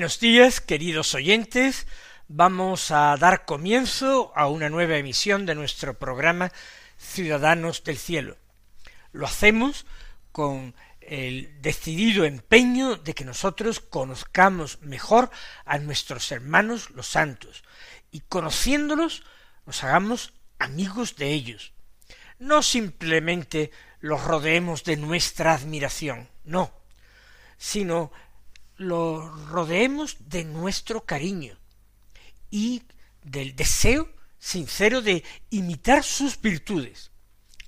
Buenos días, queridos oyentes. Vamos a dar comienzo a una nueva emisión de nuestro programa Ciudadanos del Cielo. Lo hacemos con el decidido empeño de que nosotros conozcamos mejor a nuestros hermanos los santos y conociéndolos nos hagamos amigos de ellos. No simplemente los rodeemos de nuestra admiración, no, sino lo rodeemos de nuestro cariño y del deseo sincero de imitar sus virtudes.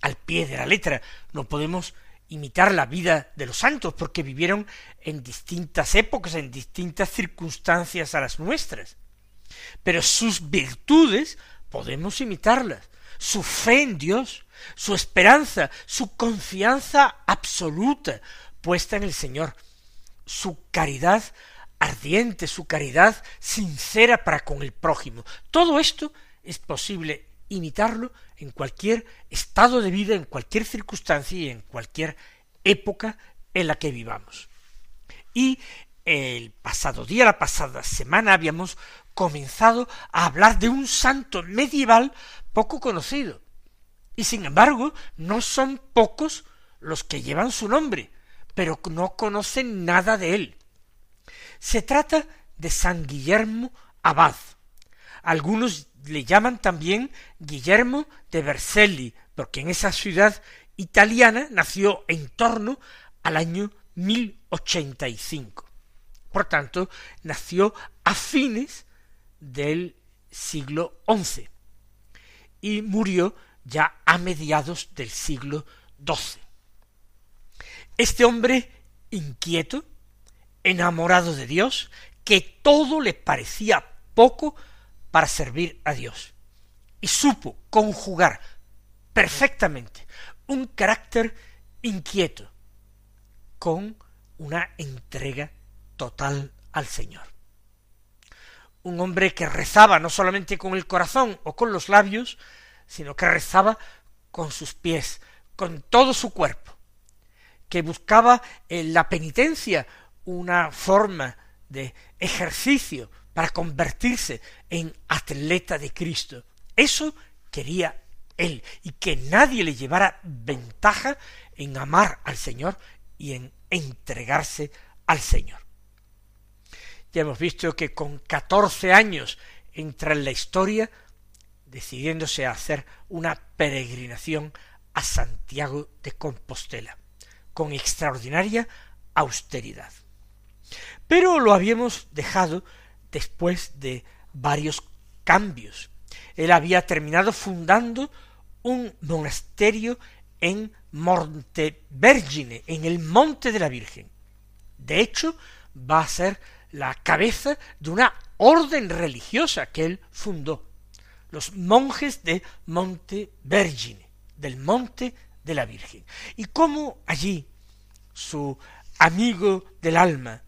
Al pie de la letra no podemos imitar la vida de los santos porque vivieron en distintas épocas, en distintas circunstancias a las nuestras. Pero sus virtudes podemos imitarlas, su fe en Dios, su esperanza, su confianza absoluta puesta en el Señor, su caridad ardiente, su caridad sincera para con el prójimo. Todo esto es posible imitarlo en cualquier estado de vida, en cualquier circunstancia y en cualquier época en la que vivamos. Y el pasado día, la pasada semana, habíamos comenzado a hablar de un santo medieval poco conocido. Y sin embargo, no son pocos los que llevan su nombre pero no conocen nada de él. Se trata de San Guillermo Abad. Algunos le llaman también Guillermo de Vercelli, porque en esa ciudad italiana nació en torno al año 1085. Por tanto, nació a fines del siglo XI y murió ya a mediados del siglo XII. Este hombre inquieto, enamorado de Dios, que todo le parecía poco para servir a Dios, y supo conjugar perfectamente un carácter inquieto con una entrega total al Señor. Un hombre que rezaba no solamente con el corazón o con los labios, sino que rezaba con sus pies, con todo su cuerpo, que buscaba en la penitencia una forma de ejercicio para convertirse en atleta de Cristo. Eso quería él, y que nadie le llevara ventaja en amar al Señor y en entregarse al Señor. Ya hemos visto que con catorce años entra en la historia decidiéndose a hacer una peregrinación a Santiago de Compostela con extraordinaria austeridad. Pero lo habíamos dejado después de varios cambios. Él había terminado fundando un monasterio en Montevergine, en el Monte de la Virgen. De hecho, va a ser la cabeza de una orden religiosa que él fundó, los monjes de Montevergine, del Monte de la Virgen. Y cómo allí su amigo del alma,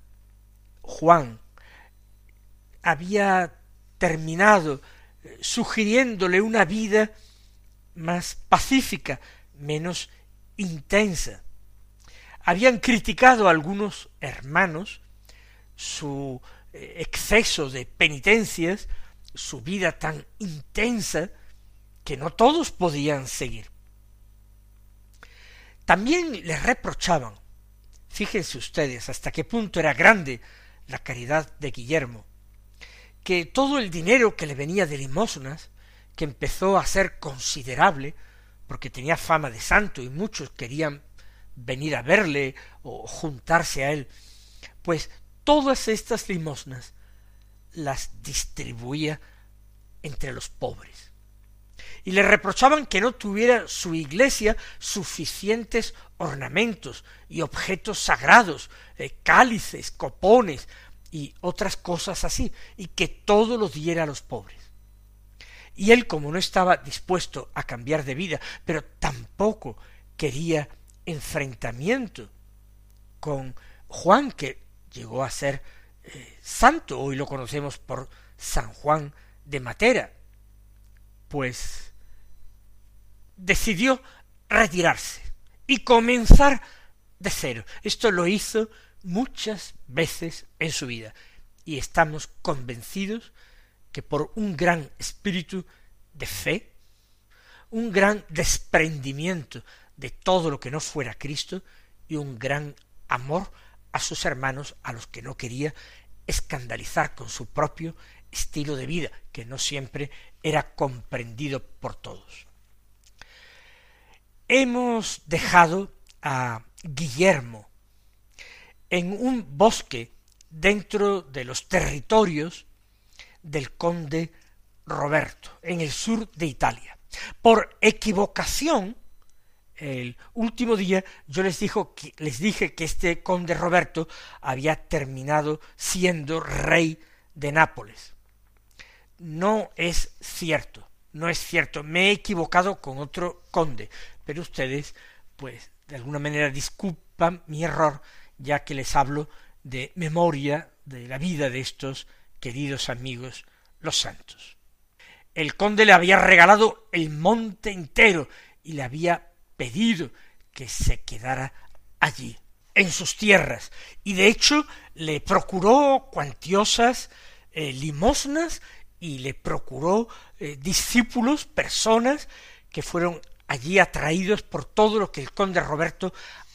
Juan, había terminado eh, sugiriéndole una vida más pacífica, menos intensa. Habían criticado a algunos hermanos su eh, exceso de penitencias, su vida tan intensa, que no todos podían seguir. También le reprochaban, fíjense ustedes hasta qué punto era grande la caridad de Guillermo, que todo el dinero que le venía de limosnas, que empezó a ser considerable, porque tenía fama de santo y muchos querían venir a verle o juntarse a él, pues todas estas limosnas las distribuía entre los pobres. Y le reprochaban que no tuviera su iglesia suficientes ornamentos y objetos sagrados, eh, cálices, copones y otras cosas así, y que todo lo diera a los pobres. Y él, como no estaba dispuesto a cambiar de vida, pero tampoco quería enfrentamiento con Juan, que llegó a ser eh, santo, hoy lo conocemos por San Juan de Matera, pues decidió retirarse y comenzar de cero. Esto lo hizo muchas veces en su vida y estamos convencidos que por un gran espíritu de fe, un gran desprendimiento de todo lo que no fuera Cristo y un gran amor a sus hermanos a los que no quería escandalizar con su propio estilo de vida, que no siempre era comprendido por todos. Hemos dejado a Guillermo en un bosque dentro de los territorios del conde Roberto, en el sur de Italia. Por equivocación, el último día yo les, dijo les dije que este conde Roberto había terminado siendo rey de Nápoles. No es cierto, no es cierto. Me he equivocado con otro conde, pero ustedes, pues, de alguna manera disculpan mi error, ya que les hablo de memoria de la vida de estos queridos amigos los santos. El conde le había regalado el monte entero y le había pedido que se quedara allí, en sus tierras, y de hecho le procuró cuantiosas eh, limosnas y le procuró eh, discípulos, personas que fueron allí atraídos por todo lo que el conde Roberto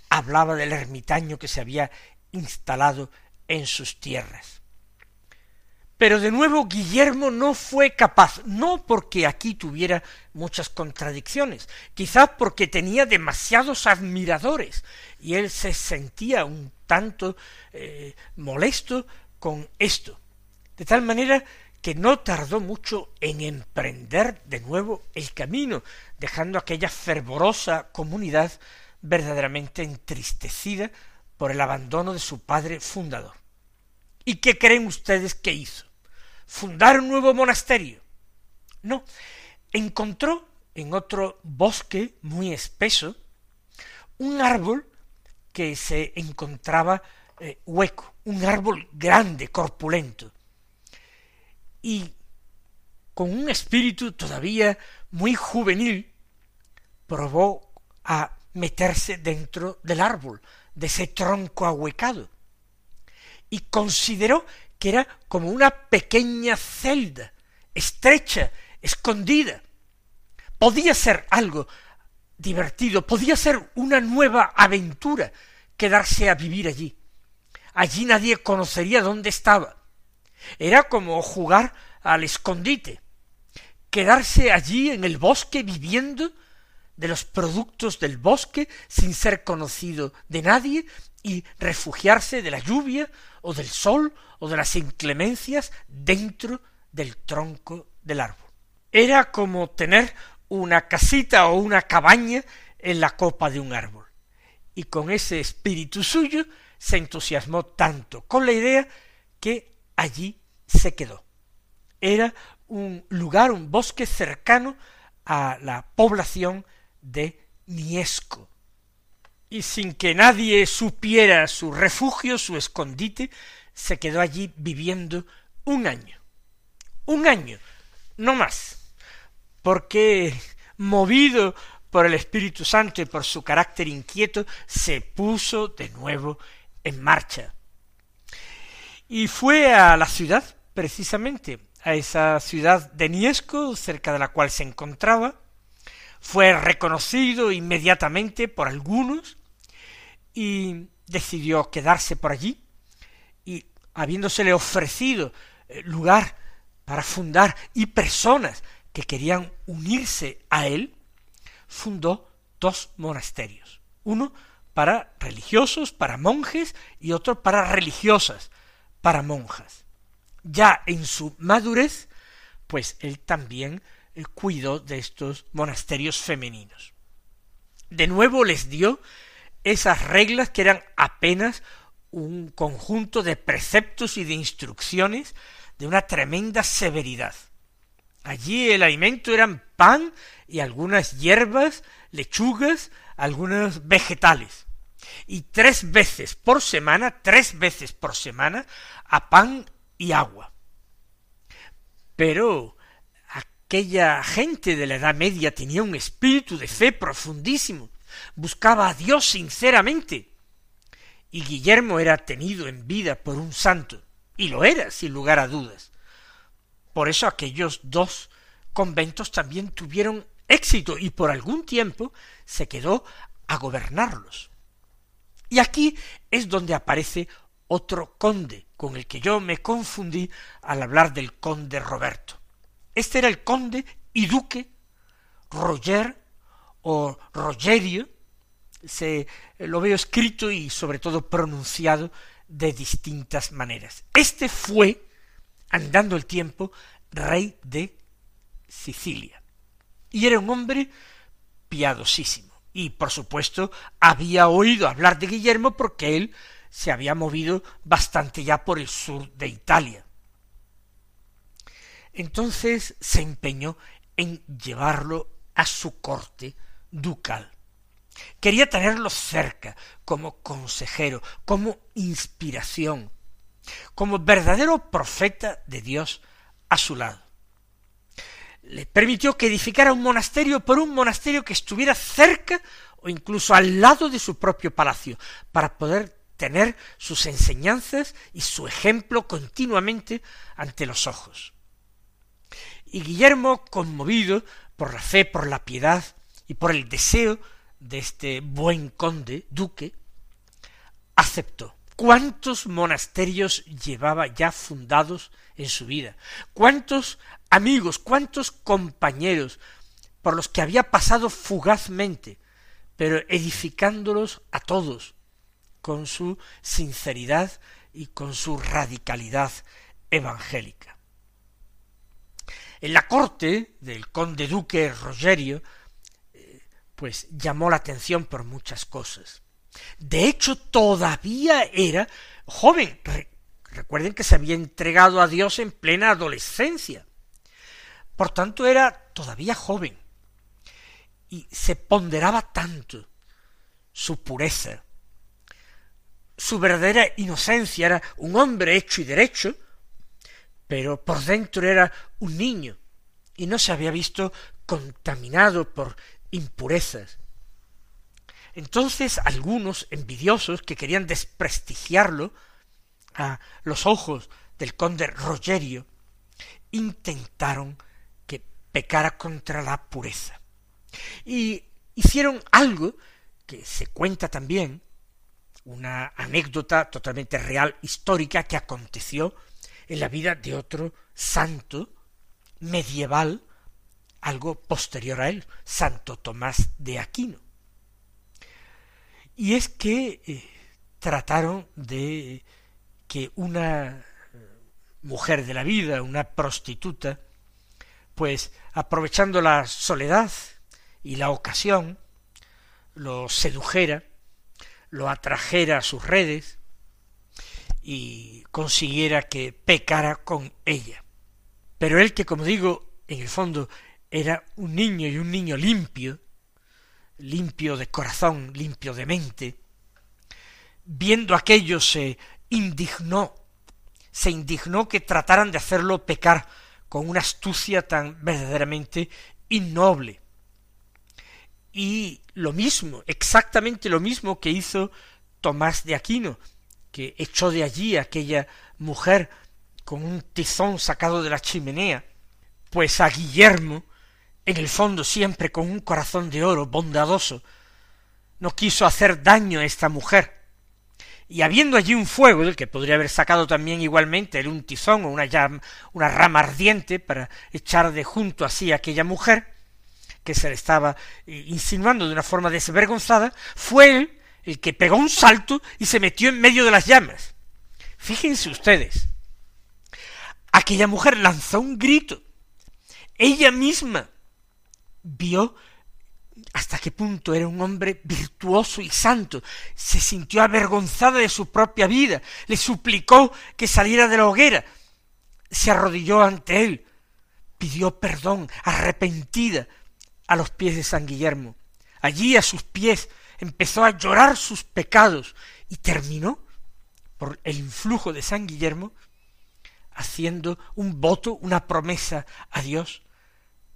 hablaba del ermitaño que se había instalado en sus tierras. Pero de nuevo Guillermo no fue capaz, no porque aquí tuviera muchas contradicciones, quizás porque tenía demasiados admiradores y él se sentía un tanto eh, molesto con esto, de tal manera que no tardó mucho en emprender de nuevo el camino, dejando aquella fervorosa comunidad verdaderamente entristecida por el abandono de su padre fundador. ¿Y qué creen ustedes que hizo? fundar un nuevo monasterio. No, encontró en otro bosque muy espeso un árbol que se encontraba eh, hueco, un árbol grande, corpulento, y con un espíritu todavía muy juvenil, probó a meterse dentro del árbol, de ese tronco ahuecado, y consideró que era como una pequeña celda, estrecha, escondida. Podía ser algo divertido, podía ser una nueva aventura quedarse a vivir allí. Allí nadie conocería dónde estaba. Era como jugar al escondite, quedarse allí en el bosque viviendo de los productos del bosque sin ser conocido de nadie y refugiarse de la lluvia o del sol o de las inclemencias dentro del tronco del árbol. Era como tener una casita o una cabaña en la copa de un árbol. Y con ese espíritu suyo se entusiasmó tanto con la idea que allí se quedó. Era un lugar, un bosque cercano a la población de Niesco, y sin que nadie supiera su refugio, su escondite, se quedó allí viviendo un año. Un año, no más, porque movido por el Espíritu Santo y por su carácter inquieto, se puso de nuevo en marcha. Y fue a la ciudad, precisamente, a esa ciudad de Niesco, cerca de la cual se encontraba, fue reconocido inmediatamente por algunos, y decidió quedarse por allí. Y habiéndosele ofrecido eh, lugar para fundar y personas que querían unirse a él, fundó dos monasterios, uno para religiosos, para monjes, y otro para religiosas, para monjas. Ya en su madurez pues él también eh, cuidó de estos monasterios femeninos. De nuevo les dio esas reglas que eran apenas un conjunto de preceptos y de instrucciones de una tremenda severidad. Allí el alimento eran pan y algunas hierbas, lechugas, algunos vegetales. Y tres veces por semana, tres veces por semana, a pan y agua. Pero aquella gente de la Edad Media tenía un espíritu de fe profundísimo, buscaba a Dios sinceramente, y Guillermo era tenido en vida por un santo, y lo era, sin lugar a dudas. Por eso aquellos dos conventos también tuvieron éxito y por algún tiempo se quedó a gobernarlos. Y aquí es donde aparece otro conde, con el que yo me confundí al hablar del conde Roberto. Este era el conde y duque Roger o Rogerio se lo veo escrito y sobre todo pronunciado de distintas maneras. Este fue, andando el tiempo, rey de Sicilia. Y era un hombre piadosísimo. Y por supuesto había oído hablar de Guillermo porque él se había movido bastante ya por el sur de Italia. Entonces se empeñó en llevarlo a su corte ducal. Quería tenerlo cerca, como consejero, como inspiración, como verdadero profeta de Dios a su lado. Le permitió que edificara un monasterio por un monasterio que estuviera cerca o incluso al lado de su propio palacio, para poder tener sus enseñanzas y su ejemplo continuamente ante los ojos. Y Guillermo, conmovido por la fe, por la piedad y por el deseo de este buen conde, duque, aceptó. ¿Cuántos monasterios llevaba ya fundados en su vida? ¿Cuántos amigos, cuántos compañeros por los que había pasado fugazmente, pero edificándolos a todos con su sinceridad y con su radicalidad evangélica? En la corte del conde duque Rogerio pues llamó la atención por muchas cosas. De hecho, todavía era joven. recuerden que se había entregado a Dios en plena adolescencia. Por tanto, era todavía joven. Y se ponderaba tanto su pureza, su verdadera inocencia. Era un hombre hecho y derecho, pero por dentro era un niño y no se había visto contaminado por impurezas. Entonces algunos envidiosos que querían desprestigiarlo a los ojos del conde Rogerio intentaron que pecara contra la pureza. Y hicieron algo que se cuenta también, una anécdota totalmente real, histórica, que aconteció en la vida de otro santo medieval algo posterior a él, Santo Tomás de Aquino. Y es que eh, trataron de que una mujer de la vida, una prostituta, pues aprovechando la soledad y la ocasión, lo sedujera, lo atrajera a sus redes y consiguiera que pecara con ella. Pero él que, como digo, en el fondo era un niño y un niño limpio, limpio de corazón, limpio de mente, viendo aquello se indignó, se indignó que trataran de hacerlo pecar con una astucia tan verdaderamente innoble. Y lo mismo, exactamente lo mismo que hizo Tomás de Aquino, que echó de allí a aquella mujer con un tizón sacado de la chimenea, pues a Guillermo en el fondo siempre con un corazón de oro, bondadoso, no quiso hacer daño a esta mujer. Y habiendo allí un fuego, del que podría haber sacado también igualmente un tizón o una, llama, una rama ardiente para echar de junto así a aquella mujer, que se le estaba eh, insinuando de una forma desvergonzada, fue él el que pegó un salto y se metió en medio de las llamas. Fíjense ustedes, aquella mujer lanzó un grito, ella misma vio hasta qué punto era un hombre virtuoso y santo, se sintió avergonzada de su propia vida, le suplicó que saliera de la hoguera, se arrodilló ante él, pidió perdón, arrepentida, a los pies de San Guillermo. Allí a sus pies empezó a llorar sus pecados y terminó, por el influjo de San Guillermo, haciendo un voto, una promesa a Dios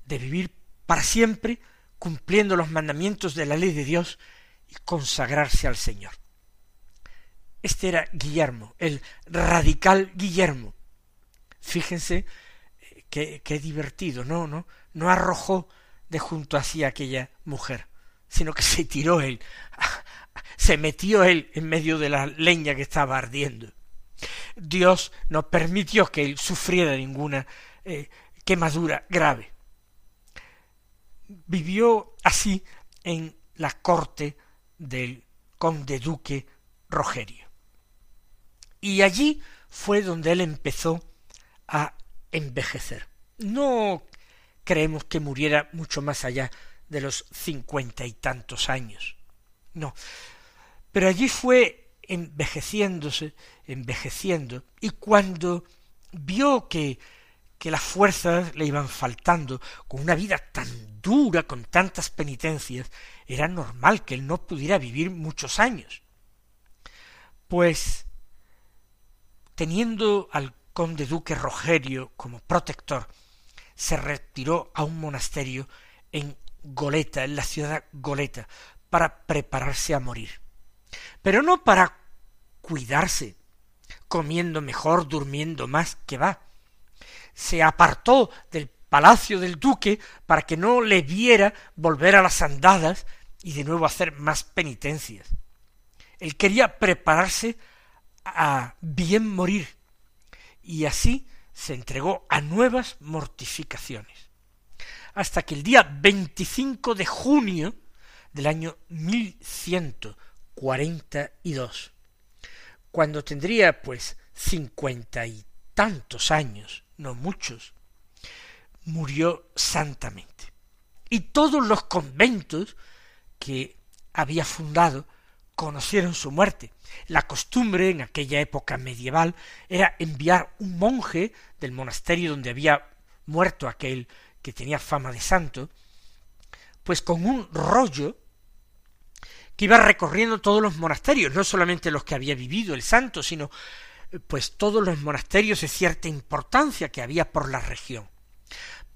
de vivir para siempre cumpliendo los mandamientos de la ley de Dios y consagrarse al Señor. Este era Guillermo, el radical Guillermo. Fíjense eh, qué, divertido, no, no, no arrojó de junto así a aquella mujer, sino que se tiró él, se metió él en medio de la leña que estaba ardiendo. Dios no permitió que él sufriera ninguna eh, quemadura grave vivió así en la corte del conde duque Rogerio. Y allí fue donde él empezó a envejecer. No creemos que muriera mucho más allá de los cincuenta y tantos años. No. Pero allí fue envejeciéndose, envejeciendo, y cuando vio que que las fuerzas le iban faltando, con una vida tan dura, con tantas penitencias, era normal que él no pudiera vivir muchos años. Pues, teniendo al conde duque Rogerio como protector, se retiró a un monasterio en Goleta, en la ciudad Goleta, para prepararse a morir. Pero no para cuidarse, comiendo mejor, durmiendo más, que va, se apartó del palacio del duque para que no le viera volver a las andadas y de nuevo hacer más penitencias. Él quería prepararse a bien morir y así se entregó a nuevas mortificaciones. Hasta que el día 25 de junio del año 1142, cuando tendría pues cincuenta y tantos años, no muchos, murió santamente. Y todos los conventos que había fundado conocieron su muerte. La costumbre en aquella época medieval era enviar un monje del monasterio donde había muerto aquel que tenía fama de santo, pues con un rollo que iba recorriendo todos los monasterios, no solamente los que había vivido el santo, sino pues todos los monasterios de cierta importancia que había por la región,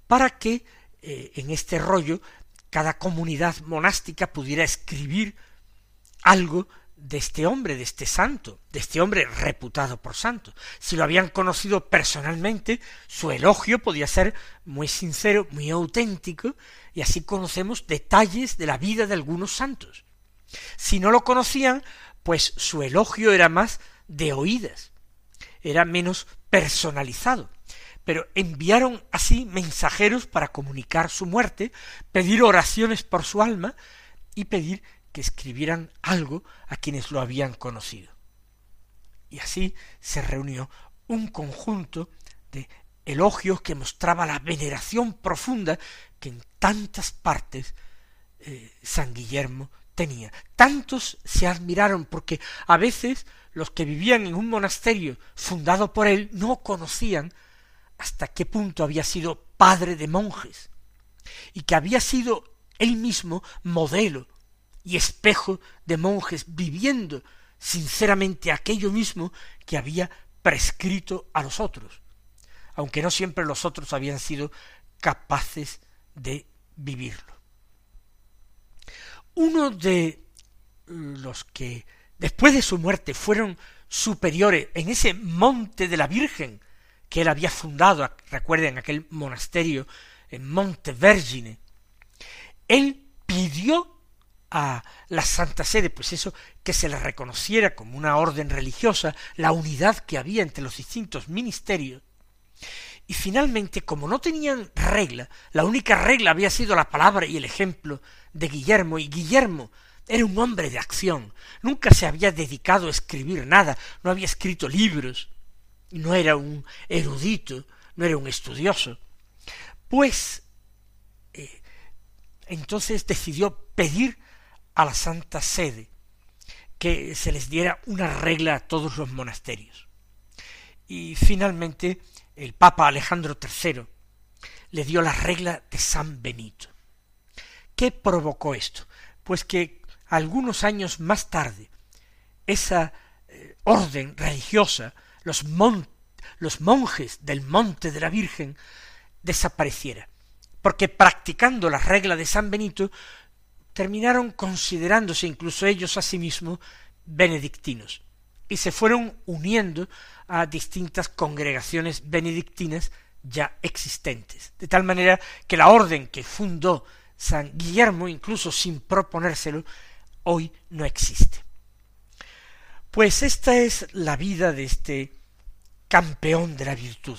para que eh, en este rollo cada comunidad monástica pudiera escribir algo de este hombre, de este santo, de este hombre reputado por santo. Si lo habían conocido personalmente, su elogio podía ser muy sincero, muy auténtico, y así conocemos detalles de la vida de algunos santos. Si no lo conocían, pues su elogio era más de oídas era menos personalizado. Pero enviaron así mensajeros para comunicar su muerte, pedir oraciones por su alma y pedir que escribieran algo a quienes lo habían conocido. Y así se reunió un conjunto de elogios que mostraba la veneración profunda que en tantas partes eh, San Guillermo tenía. Tantos se admiraron porque a veces los que vivían en un monasterio fundado por él no conocían hasta qué punto había sido padre de monjes y que había sido él mismo modelo y espejo de monjes viviendo sinceramente aquello mismo que había prescrito a los otros, aunque no siempre los otros habían sido capaces de vivirlo. Uno de los que después de su muerte fueron superiores en ese monte de la Virgen que él había fundado, recuerden aquel monasterio en Monte Vergine, él pidió a la Santa Sede, pues eso, que se le reconociera como una orden religiosa, la unidad que había entre los distintos ministerios, y finalmente, como no tenían regla, la única regla había sido la palabra y el ejemplo de Guillermo, y Guillermo era un hombre de acción, nunca se había dedicado a escribir nada, no había escrito libros, no era un erudito, no era un estudioso. pues eh, entonces decidió pedir a la Santa Sede que se les diera una regla a todos los monasterios. Y finalmente el Papa Alejandro III le dio la regla de San Benito. ¿Qué provocó esto? Pues que algunos años más tarde esa eh, orden religiosa, los, los monjes del Monte de la Virgen, desapareciera, porque practicando la regla de San Benito terminaron considerándose incluso ellos a sí mismos benedictinos y se fueron uniendo a distintas congregaciones benedictinas ya existentes, de tal manera que la orden que fundó San Guillermo, incluso sin proponérselo, hoy no existe. Pues esta es la vida de este campeón de la virtud,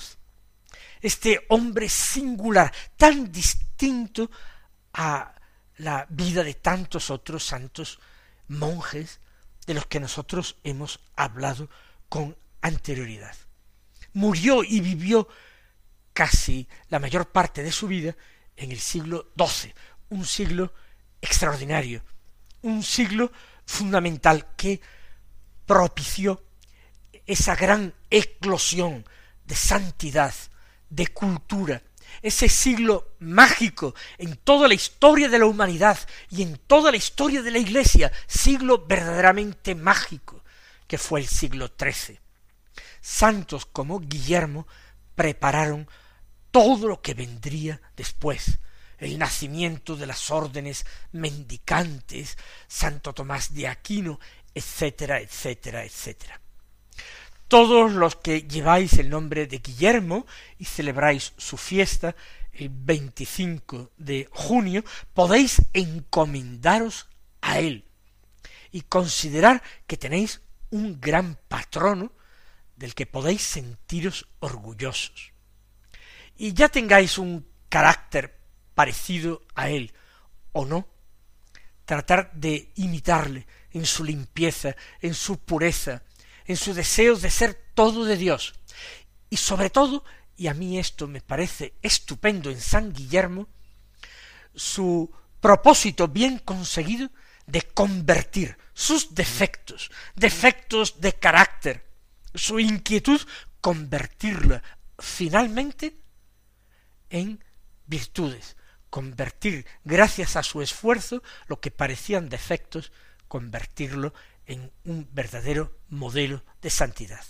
este hombre singular, tan distinto a la vida de tantos otros santos monjes de los que nosotros hemos hablado con anterioridad. Murió y vivió casi la mayor parte de su vida en el siglo XII, un siglo extraordinario, un siglo fundamental que propició esa gran eclosión de santidad, de cultura, ese siglo mágico en toda la historia de la humanidad y en toda la historia de la Iglesia, siglo verdaderamente mágico, que fue el siglo XIII. Santos como Guillermo prepararon todo lo que vendría después, el nacimiento de las órdenes mendicantes, Santo Tomás de Aquino, etcétera, etcétera, etcétera. Todos los que lleváis el nombre de Guillermo y celebráis su fiesta el 25 de junio, podéis encomendaros a él y considerar que tenéis un gran patrono del que podéis sentiros orgullosos. Y ya tengáis un carácter parecido a él o no, tratar de imitarle en su limpieza, en su pureza, en su deseo de ser todo de Dios. Y sobre todo, y a mí esto me parece estupendo en San Guillermo, su propósito bien conseguido de convertir sus defectos, defectos de carácter, su inquietud, convertirla finalmente en virtudes, convertir, gracias a su esfuerzo, lo que parecían defectos, convertirlo en un verdadero modelo de santidad.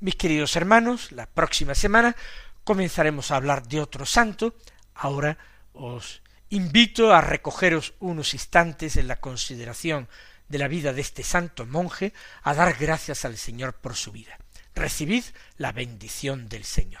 Mis queridos hermanos, la próxima semana comenzaremos a hablar de otro santo. Ahora os invito a recogeros unos instantes en la consideración de la vida de este santo monje, a dar gracias al Señor por su vida. Recibid la bendición del Señor.